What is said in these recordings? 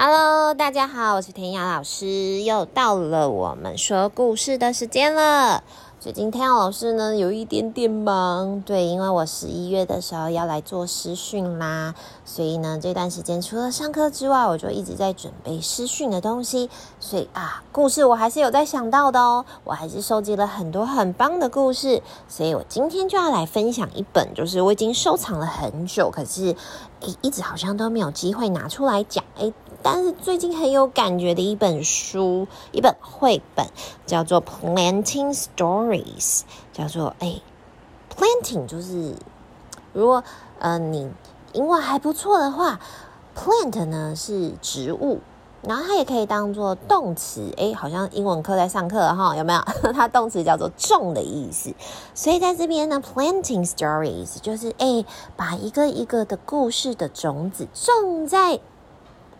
Hello，大家好，我是田雅老师，又到了我们说故事的时间了。最近弹雅老师呢有一点点忙，对，因为我十一月的时候要来做师训啦，所以呢这段时间除了上课之外，我就一直在准备师训的东西。所以啊，故事我还是有在想到的哦，我还是收集了很多很棒的故事，所以我今天就要来分享一本，就是我已经收藏了很久，可是诶一直好像都没有机会拿出来讲，诶但是最近很有感觉的一本书，一本绘本，叫做《Planting Stories》，叫做哎，Planting 就是如果呃你英文还不错的话，Plant 呢是植物，然后它也可以当做动词，哎，好像英文课在上课哈，有没有？它动词叫做种的意思，所以在这边呢，Planting Stories 就是哎，把一个一个的故事的种子种在。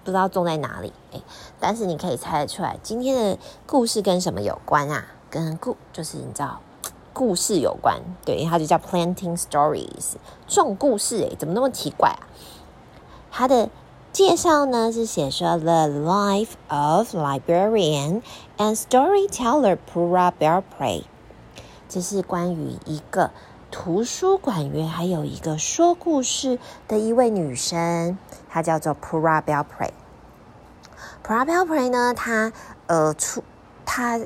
不知道种在哪里，哎，但是你可以猜得出来，今天的故事跟什么有关啊？跟故就是你知道，故事有关，对，它就叫 Planting Stories，种故事，哎，怎么那么奇怪啊？它的介绍呢是写说 The Life of Librarian and Storyteller Pura Belpre，这是关于一个图书馆员，还有一个说故事的一位女生。她叫做 Pura Belpre。Pura Belpre 呢，她呃出她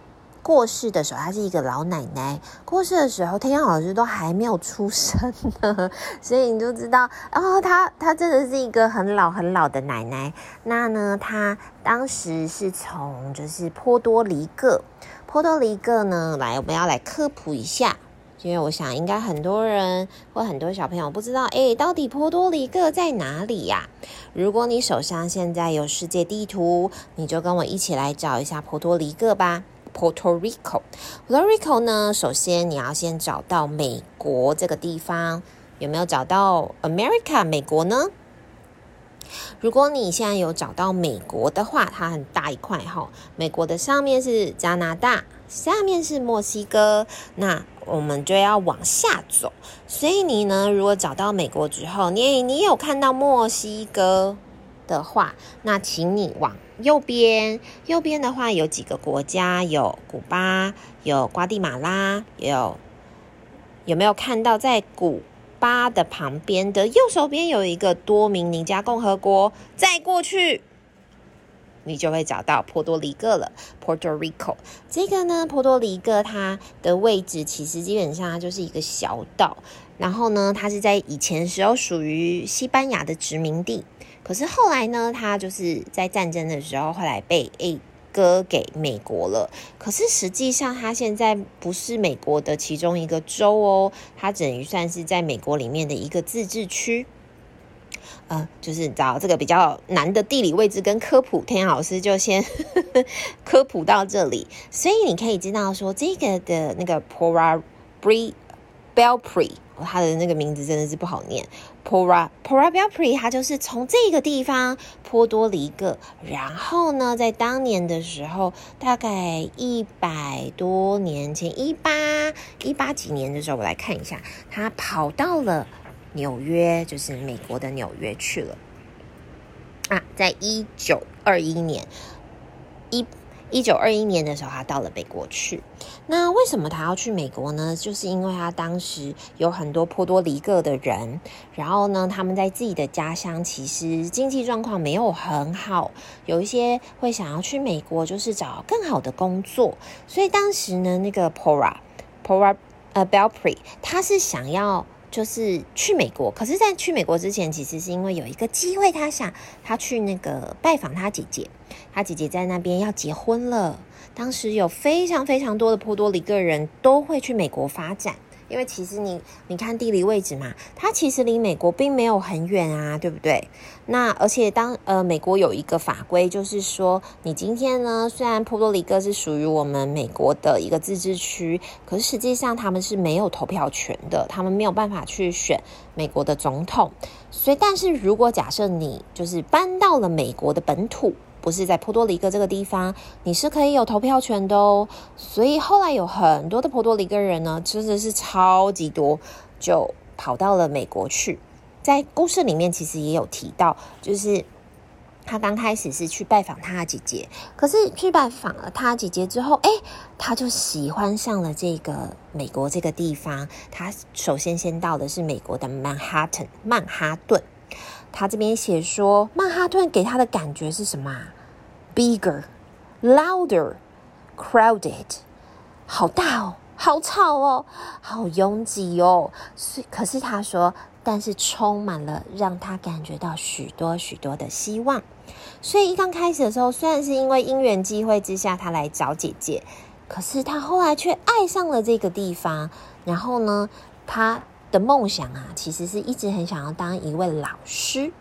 过世的时候，她是一个老奶奶。过世的时候，弹雅老师都还没有出生呢，所以你就知道，哦，她她真的是一个很老很老的奶奶。那呢，她当时是从就是波多黎各，波多黎各呢，来我们要来科普一下。因为我想，应该很多人或很多小朋友不知道，诶，到底波多黎各在哪里呀？如果你手上现在有世界地图，你就跟我一起来找一下波多黎各吧。Puerto Rico，Puerto Rico 呢，首先你要先找到美国这个地方，有没有找到 America 美国呢？如果你现在有找到美国的话，它很大一块哈。美国的上面是加拿大，下面是墨西哥，那我们就要往下走。所以你呢，如果找到美国之后，你你有看到墨西哥的话，那请你往右边。右边的话有几个国家，有古巴，有瓜地马拉，有有没有看到在古？巴的旁边的右手边有一个多明尼加共和国，再过去，你就会找到波多黎各了。Puerto Rico 这个呢，波多黎各它的位置其实基本上它就是一个小岛，然后呢，它是在以前时候属于西班牙的殖民地，可是后来呢，它就是在战争的时候后来被 A。割给美国了，可是实际上它现在不是美国的其中一个州哦，它等于算是在美国里面的一个自治区。呃，就是找这个比较难的地理位置跟科普，弹雅老师就先 科普到这里，所以你可以知道说这个的那个 Pura Belpre。它的那个名字真的是不好念，Pura Pura Belpre，它就是从这个地方波多黎各，然后呢，在当年的时候，大概一百多年前，一八一八几年的时候，我来看一下，它跑到了纽约，就是美国的纽约去了啊，在一九二一年一。一九二一年的时候，他到了美国去。那为什么他要去美国呢？就是因为他当时有很多波多黎各的人，然后呢，他们在自己的家乡其实经济状况没有很好，有一些会想要去美国，就是找更好的工作。所以当时呢，那个 Pora Pora 呃 Belpre，他是想要。就是去美国，可是，在去美国之前，其实是因为有一个机会，他想他去那个拜访他姐姐，他姐姐在那边要结婚了。当时有非常非常多的波多黎各人都会去美国发展。因为其实你你看地理位置嘛，它其实离美国并没有很远啊，对不对？那而且当呃美国有一个法规，就是说你今天呢，虽然波多黎各是属于我们美国的一个自治区，可是实际上他们是没有投票权的，他们没有办法去选美国的总统。所以，但是如果假设你就是搬到了美国的本土。不是在波多黎各这个地方，你是可以有投票权的哦。所以后来有很多的波多黎各人呢，真的是超级多，就跑到了美国去。在故事里面其实也有提到，就是他刚开始是去拜访他的姐姐，可是去拜访了他姐姐之后，哎，他就喜欢上了这个美国这个地方。他首先先到的是美国的曼哈顿，曼哈顿。他这边写说，曼哈顿给他的感觉是什么？Bigger, louder, crowded，好大哦，好吵哦，好拥挤哦。是，可是他说。但是充满了让他感觉到许多许多的希望，所以一刚开始的时候，虽然是因为因缘际会之下他来找姐姐，可是他后来却爱上了这个地方。然后呢，他的梦想啊，其实是一直很想要当一位老师。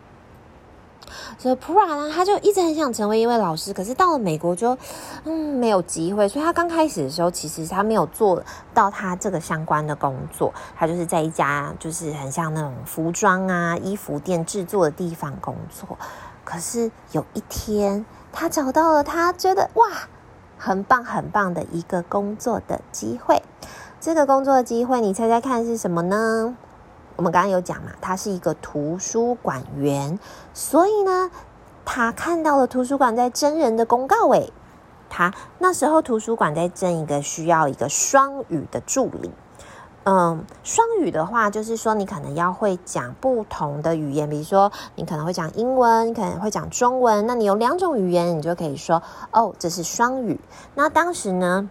所以普拉呢，他就一直很想成为一位老师，可是到了美国就，嗯，没有机会。所以他刚开始的时候，其实他没有做到他这个相关的工作，他就是在一家就是很像那种服装啊、衣服店制作的地方工作。可是有一天，他找到了他觉得哇，很棒很棒的一个工作的机会。这个工作机会，你猜猜看是什么呢？我们刚刚有讲嘛，他是一个图书馆员，所以呢，他看到了图书馆在征人的公告。诶，他那时候图书馆在征一个需要一个双语的助理。嗯，双语的话，就是说你可能要会讲不同的语言，比如说你可能会讲英文，你可能会讲中文。那你有两种语言，你就可以说哦，这是双语。那当时呢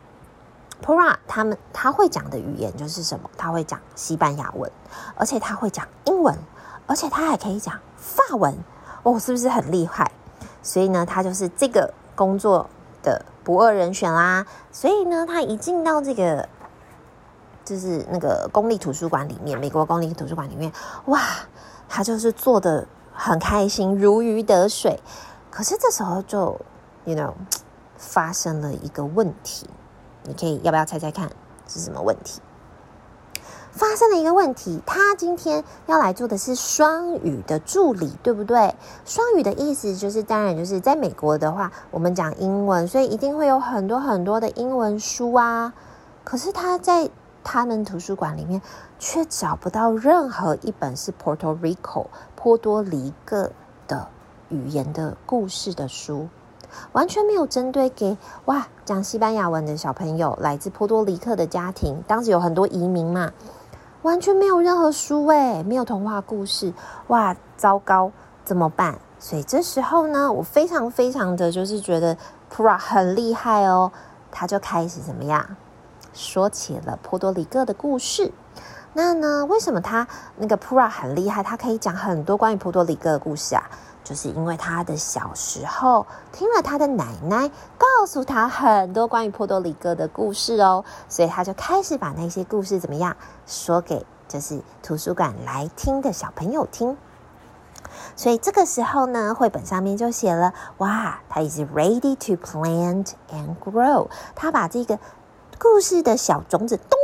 ，Pura 他们他会讲的语言就是什么？他会讲西班牙文，而且他会讲英文，而且他还可以讲法文哦，是不是很厉害？所以呢，他就是这个工作的不二人选啦。所以呢，他一进到这个就是那个公立图书馆里面，美国公立图书馆里面，哇，他就是做得很开心，如鱼得水。可是这时候就，you know，发生了一个问题。你可以要不要猜猜看是什么问题？发生了一个问题，他今天要来做的是双语的助理，对不对？双语的意思就是，当然就是在美国的话，我们讲英文，所以一定会有很多很多的英文书啊。可是他在他们图书馆里面却找不到任何一本是 Puerto Rico 波多黎各的语言的故事的书。完全没有针对给哇讲西班牙文的小朋友，来自波多黎各的家庭，当时有很多移民嘛，完全没有任何书诶，没有童话故事，哇，糟糕，怎么办？所以这时候呢，我非常非常的就是觉得 Pura 很厉害哦，他就开始怎么样，说起了波多黎各的故事。那呢，为什么他那个 Pura 很厉害？他可以讲很多关于波多黎各的故事啊？就是因为他的小时候听了他的奶奶告诉他很多关于波多黎各的故事哦，所以他就开始把那些故事怎么样说给就是图书馆来听的小朋友听。所以这个时候呢，绘本上面就写了：哇，他 is ready to plant and grow。他把这个故事的小种子咚。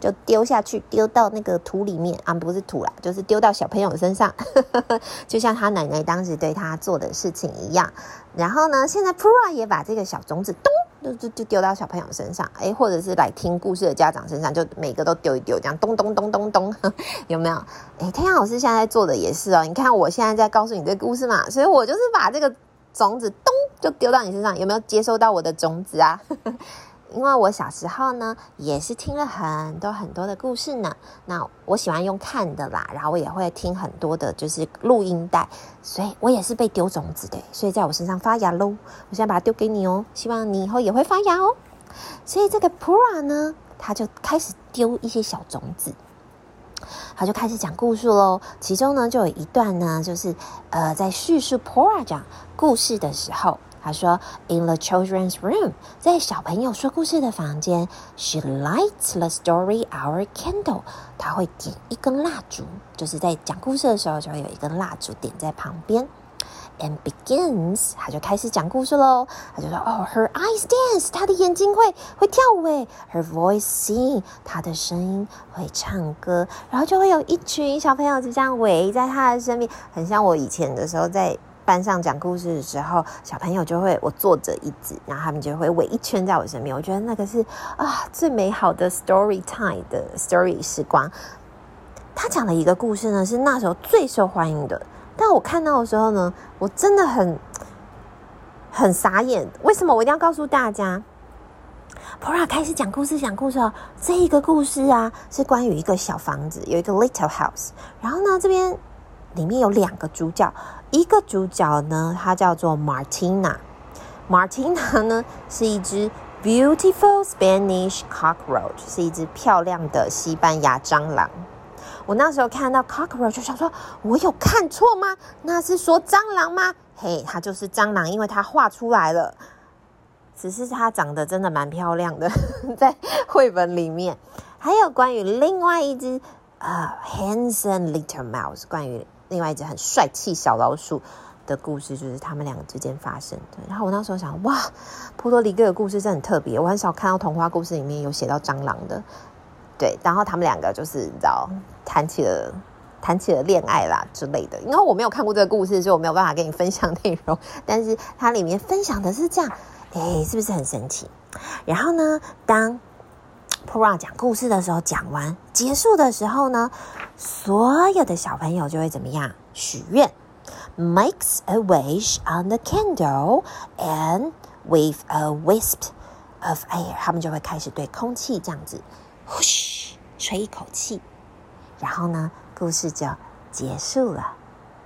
就丢下去，丢到那个土里面啊，不是土啦，就是丢到小朋友身上，就像他奶奶当时对他做的事情一样。然后呢，现在 Pura 也把这个小种子咚，就就就丢到小朋友身上，哎，或者是来听故事的家长身上，就每个都丢一丢，这样咚咚咚咚咚，有没有？哎，天阳老师现在做的也是哦。你看我现在在告诉你这个故事嘛，所以我就是把这个种子咚就丢到你身上，有没有接收到我的种子啊？因为我小时候呢，也是听了很多很多的故事呢。那我喜欢用看的啦，然后我也会听很多的，就是录音带，所以我也是被丢种子的，所以在我身上发芽喽。我现在把它丢给你哦，希望你以后也会发芽哦。所以这个 Pura 呢，他就开始丢一些小种子，他就开始讲故事喽。其中呢，就有一段呢，就是呃，在叙述 Pura 讲故事的时候。他说：“In the children's room，在小朋友说故事的房间，she lights the story our candle。他会点一根蜡烛，就是在讲故事的时候就会有一根蜡烛点在旁边。And begins，他就开始讲故事喽。他就说：哦，her eyes dance，他的眼睛会会跳舞诶。Her voice sing，他的声音会唱歌。然后就会有一群小朋友就这样围在他的身边，很像我以前的时候在。”班上讲故事的时候，小朋友就会我坐着椅子，然后他们就会围一圈在我身边。我觉得那个是啊最美好的 story time 的 story 时光。他讲的一个故事呢，是那时候最受欢迎的，但我看到的时候呢，我真的很很傻眼。为什么我一定要告诉大家？Pora 开始讲故事，讲故事哦。这一个故事啊，是关于一个小房子，有一个 little house。然后呢，这边里面有两个主角，一个主角呢，它叫做 Martina。Martina 呢，是一只。Beautiful Spanish cockroach 是一只漂亮的西班牙蟑螂。我那时候看到 cockroach 就想说，我有看错吗？那是说蟑螂吗？嘿，它就是蟑螂，因为它画出来了。只是它长得真的蛮漂亮的，在绘本里面。还有关于另外一只呃、handsome little mouse，关于另外一只很帅气小老鼠。的故事就是他们两个之间发生的。然后我那时候想，哇，波多黎各的故事真的很特别。我很少看到童话故事里面有写到蟑螂的。对，然后他们两个就是你知道，谈起了谈起了恋爱啦之类的。因为我没有看过这个故事，所以我没有办法跟你分享内容。但是它里面分享的是这样，哎，是不是很神奇？然后呢，当 Pora 讲故事的时候，讲完结束的时候呢，所有的小朋友就会怎么样？许愿。Makes a wish on the candle and with a wisp of air，他们就会开始对空气这样子，呼嘘，吹一口气，然后呢，故事就结束了，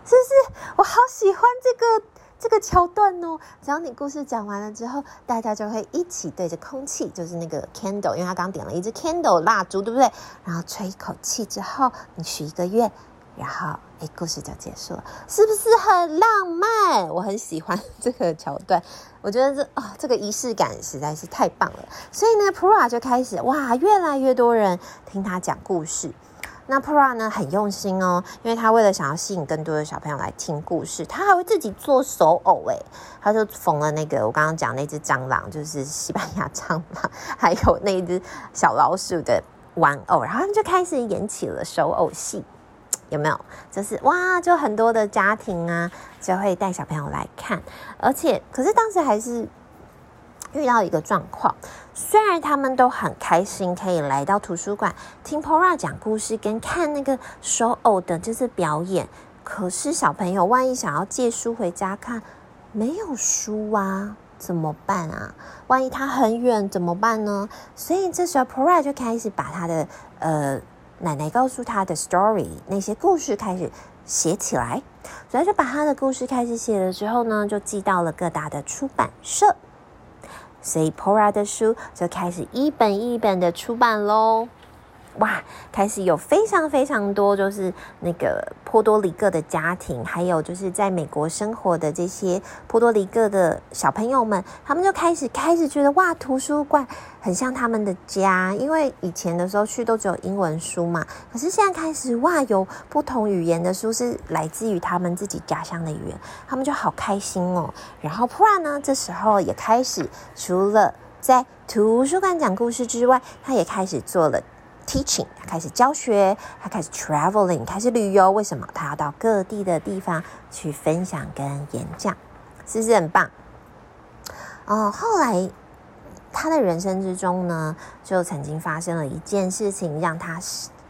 是不是？我好喜欢这个这个桥段哦！只要你故事讲完了之后，大家就会一起对着空气，就是那个 candle，因为他刚点了一支 candle 蜡烛，对不对？然后吹一口气之后，你许一个愿。然后，哎，故事就结束了，是不是很浪漫？我很喜欢这个桥段，我觉得这、哦，这个仪式感实在是太棒了。所以呢，Pora 就开始哇，越来越多人听他讲故事。那 Pra 呢，很用心哦，因为他为了想要吸引更多的小朋友来听故事，他还会自己做手偶，哎，他就缝了那个我刚刚讲那只蟑螂，就是西班牙蟑螂，还有那只小老鼠的玩偶，然后他就开始演起了手偶戏。有没有？就是哇，就很多的家庭啊，就会带小朋友来看，而且，可是当时还是遇到一个状况，虽然他们都很开心可以来到图书馆听 Pora 讲故事跟看那个手偶的这次表演，可是小朋友万一想要借书回家看，没有书啊，怎么办啊？万一他很远怎么办呢？所以这时候 Pora 就开始把他的呃。奶奶告诉他的 story，那些故事开始写起来，所以就把他的故事开始写了之后呢，就寄到了各大的出版社，所以 Pora 的书就开始一本一本的出版喽。哇，开始有非常非常多，就是那个波多黎各的家庭，还有就是在美国生活的这些波多黎各的小朋友们，他们就开始开始觉得哇，图书馆很像他们的家，因为以前的时候去都只有英文书嘛，可是现在开始哇，有不同语言的书是来自于他们自己家乡的语言，他们就好开心哦。然后 Pora 呢，这时候也开始除了在图书馆讲故事之外，他也开始做了。Teaching，他开始教学，他开始 traveling，开始旅游。为什么？他要到各地的地方去分享跟演讲，是不是很棒？哦，后来他的人生之中呢，就曾经发生了一件事情，让他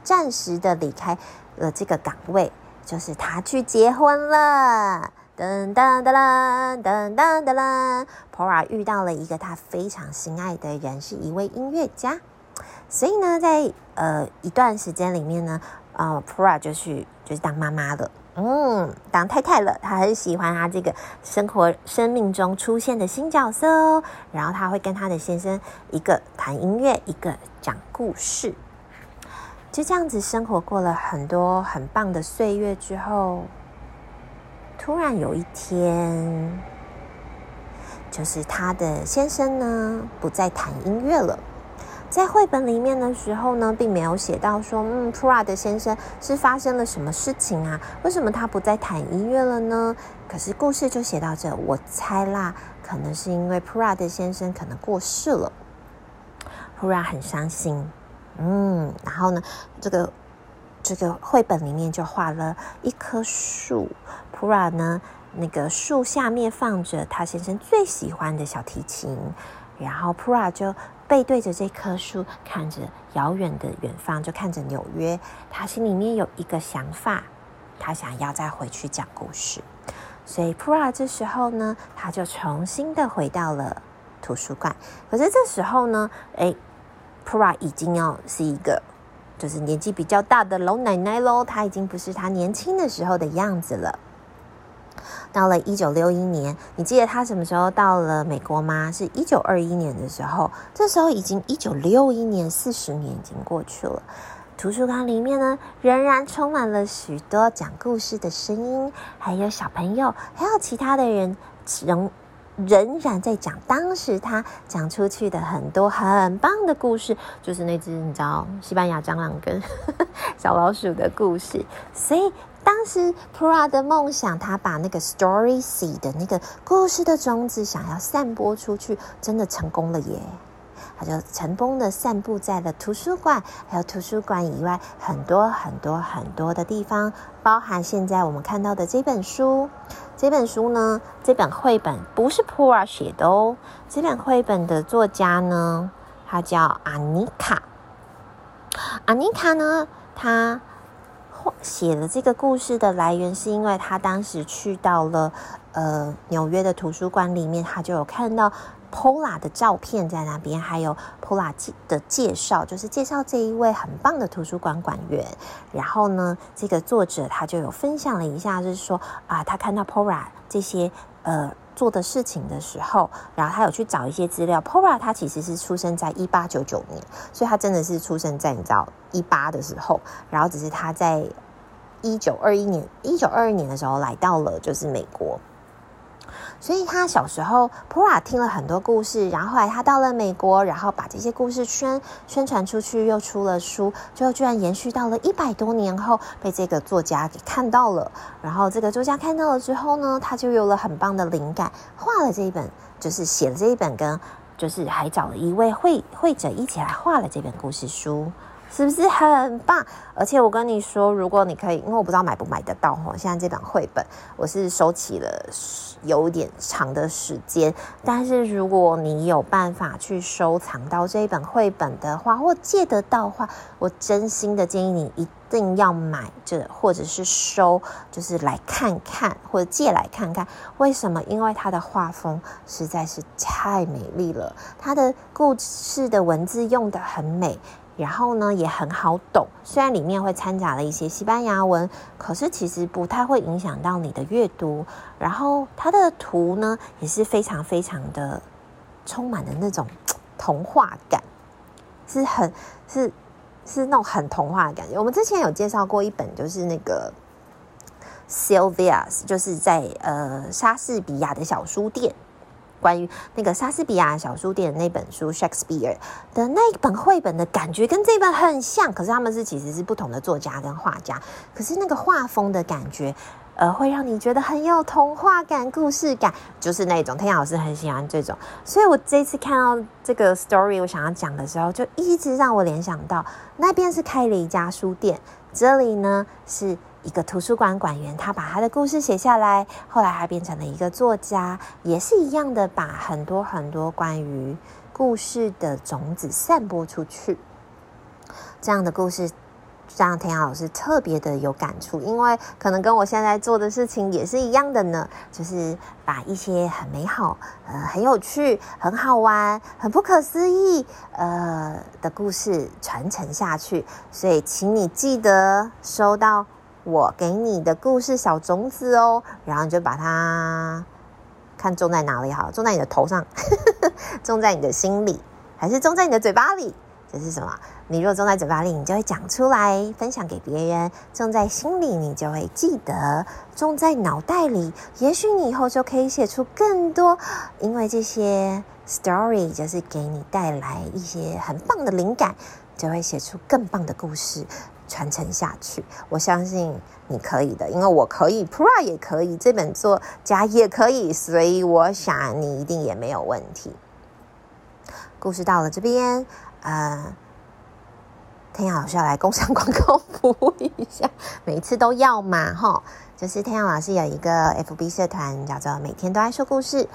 暂时的离开了这个岗位，就是他去结婚了。噔噔噔噔噔噔噔噔，Pora 遇到了一个他非常心爱的人，是一位音乐家。所以呢，在呃一段时间里面呢，啊、呃、Pora 就去就是当妈妈了，嗯，当太太了。她很喜欢她这个生活生命中出现的新角色哦。然后她会跟她的先生一个弹音乐，一个讲故事，就这样子生活过了很多很棒的岁月之后，突然有一天，就是她的先生呢不再弹音乐了。在绘本里面的时候呢，并没有写到说，嗯，Pora 的先生是发生了什么事情啊？为什么他不再弹音乐了呢？可是故事就写到这，我猜啦，可能是因为 Pora 的先生可能过世了普拉很伤心，嗯，然后呢，这个这个绘本里面就画了一棵树普拉呢，那个树下面放着他先生最喜欢的小提琴，然后普拉就。背对着这棵树，看着遥远的远方，就看着纽约。他心里面有一个想法，他想要再回去讲故事。所以普拉这时候呢，他就重新的回到了图书馆。可是这时候呢，哎，普拉已经要是一个就是年纪比较大的老奶奶喽，她已经不是她年轻的时候的样子了。到了一九六一年，你记得他什么时候到了美国吗？是一九二一年的时候。这时候已经一九六一年，四十年已经过去了。图书馆里面呢，仍然充满了许多讲故事的声音，还有小朋友，还有其他的人，仍仍然在讲当时他讲出去的很多很棒的故事，就是那只你知道西班牙蟑螂跟 小老鼠的故事。所以当时 Pura 的梦想，他把那个 Story Seed 的那个故事的种子，想要散播出去，真的成功了耶！他就成功的散布在了图书馆，还有图书馆以外很多很多很多的地方，包含现在我们看到的这本书。这本书呢，这本绘本不是 Pura 写的哦。这本绘本的作家呢，他叫阿妮卡。阿妮卡呢，他写了这个故事的来源，是因为他当时去到了呃纽约的图书馆里面，他就有看到。Pola 的照片在那边，还有 Pola 的介绍，就是介绍这一位很棒的图书馆馆员。然后呢，这个作者他就有分享了一下，就是说啊，他看到 Pola 这些呃做的事情的时候，然后他有去找一些资料。Pora 他其实是出生在一八九九年，所以他真的是出生在你知道一八的时候，然后只是他在一九二一年一九二二年的时候来到了就是美国。所以他小时候，普拉听了很多故事，然后后来他到了美国，然后把这些故事宣宣传出去，又出了书，最后居然延续到了一百多年后，被这个作家给看到了。然后这个作家看到了之后呢，他就有了很棒的灵感，画了这一本，就是写了这一本，跟就是还找了一位绘绘者一起来画了这本故事书。是不是很棒？而且我跟你说，如果你可以，因为我不知道买不买得到哦。现在这本绘本我是收起了有点长的时间，但是如果你有办法去收藏到这一本绘本的话，或借得到的话，我真心的建议你一定要买这，或者是收，就是来看看或者借来看看。为什么？因为它的画风实在是太美丽了，它的故事的文字用得很美。然后呢，也很好懂。虽然里面会掺杂了一些西班牙文，可是其实不太会影响到你的阅读。然后它的图呢，也是非常非常的充满的那种 童话感，是很是是那种很童话的感觉。我们之前有介绍过一本，就是那个 Sylvia's，就是在呃莎士比亚的小书店。关于那个莎士比亚小书店那本书《Shakespeare》的那一本绘本的感觉跟这本很像，可是他们是其实是不同的作家跟画家，可是那个画风的感觉，呃，会让你觉得很有童话感、故事感，就是那种。天阳老师很喜欢这种，所以我这次看到这个 story，我想要讲的时候，就一直让我联想到那边是开了一家书店，这里呢是。一个图书馆馆员，他把他的故事写下来，后来他变成了一个作家，也是一样的，把很多很多关于故事的种子散播出去。这样的故事让田老师特别的有感触，因为可能跟我现在做的事情也是一样的呢，就是把一些很美好、呃很有趣、很好玩、很不可思议呃的故事传承下去。所以，请你记得收到。我给你的故事小种子哦，然后你就把它看种在哪里好，种在你的头上，种在你的心里，还是种在你的嘴巴里？这是什么？你如果种在嘴巴里，你就会讲出来，分享给别人；种在心里，你就会记得；种在脑袋里，也许你以后就可以写出更多。因为这些 story 就是给你带来一些很棒的灵感，就会写出更棒的故事。传承下去，我相信你可以的，因为我可以，Pra 也可以，这本作家也可以，所以我想你一定也没有问题。故事到了这边，呃，天阳老师要来工商广告服务一下，每次都要嘛，哈，就是天阳老师有一个 FB 社团，叫做每天都爱说故事，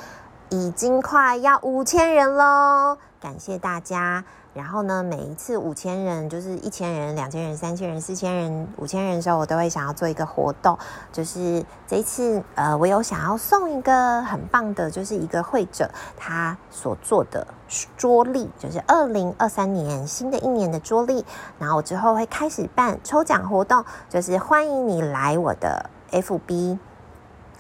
已经快要五千人喽，感谢大家。然后呢，每一次五千人，就是一千人、两千人、三千人、四千人、五千人的时候，我都会想要做一个活动。就是这一次，呃，我有想要送一个很棒的，就是一个会者他所做的桌历，就是二零二三年新的一年的桌历。然后我之后会开始办抽奖活动，就是欢迎你来我的 FB。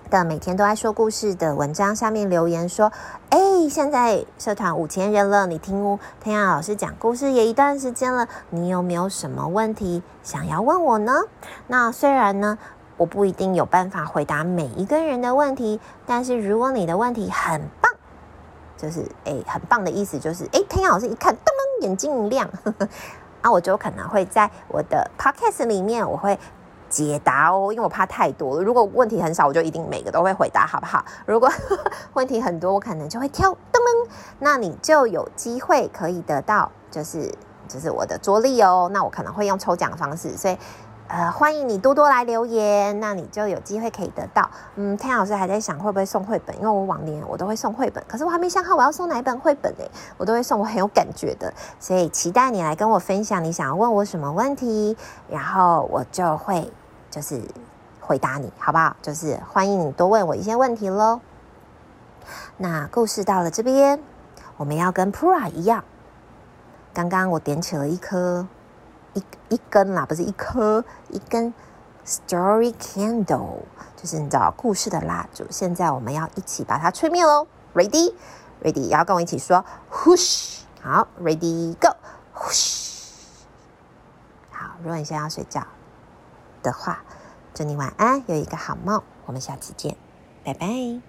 的每天都在说故事的文章下面留言说：“哎，现在社团五千人了，你听天雅老师讲故事也一段时间了，你有没有什么问题想要问我呢？那虽然呢，我不一定有办法回答每一个人的问题，但是如果你的问题很棒，就是哎，很棒的意思就是哎，弹雅老师一看，噔噔，眼睛一亮，呵呵，啊，我就可能会在我的 podcast 里面，我会。”解答哦，因为我怕太多了。如果问题很少，我就一定每个都会回答，好不好？如果呵 呵问题很多，我可能就会挑噔噔，那你就有机会可以得到，就是就是我的桌历哦。那我可能会用抽奖方式，所以呃，欢迎你多多来留言，那你就有机会可以得到。嗯，弹雅老师还在想会不会送绘本，因为我往年我都会送绘本，可是我还没想好我要送哪一本绘本诶，我都会送我很有感觉的，所以期待你来跟我分享你想要问我什么问题，然后我就会。就是回答你，好不好？就是欢迎你多问我一些问题喽。那故事到了这边，我们要跟 Pura 一样。刚刚我点起了一颗一一根啦，不是一颗一根 Story Candle，就是你知道故事的蜡烛。现在我们要一起把它吹灭喽。Ready，Ready，要跟我一起说，Whoosh。好，Ready Go，Whoosh。好，如果你现在要睡觉。的话，祝你晚安，有一个好梦。我们下次见，拜拜。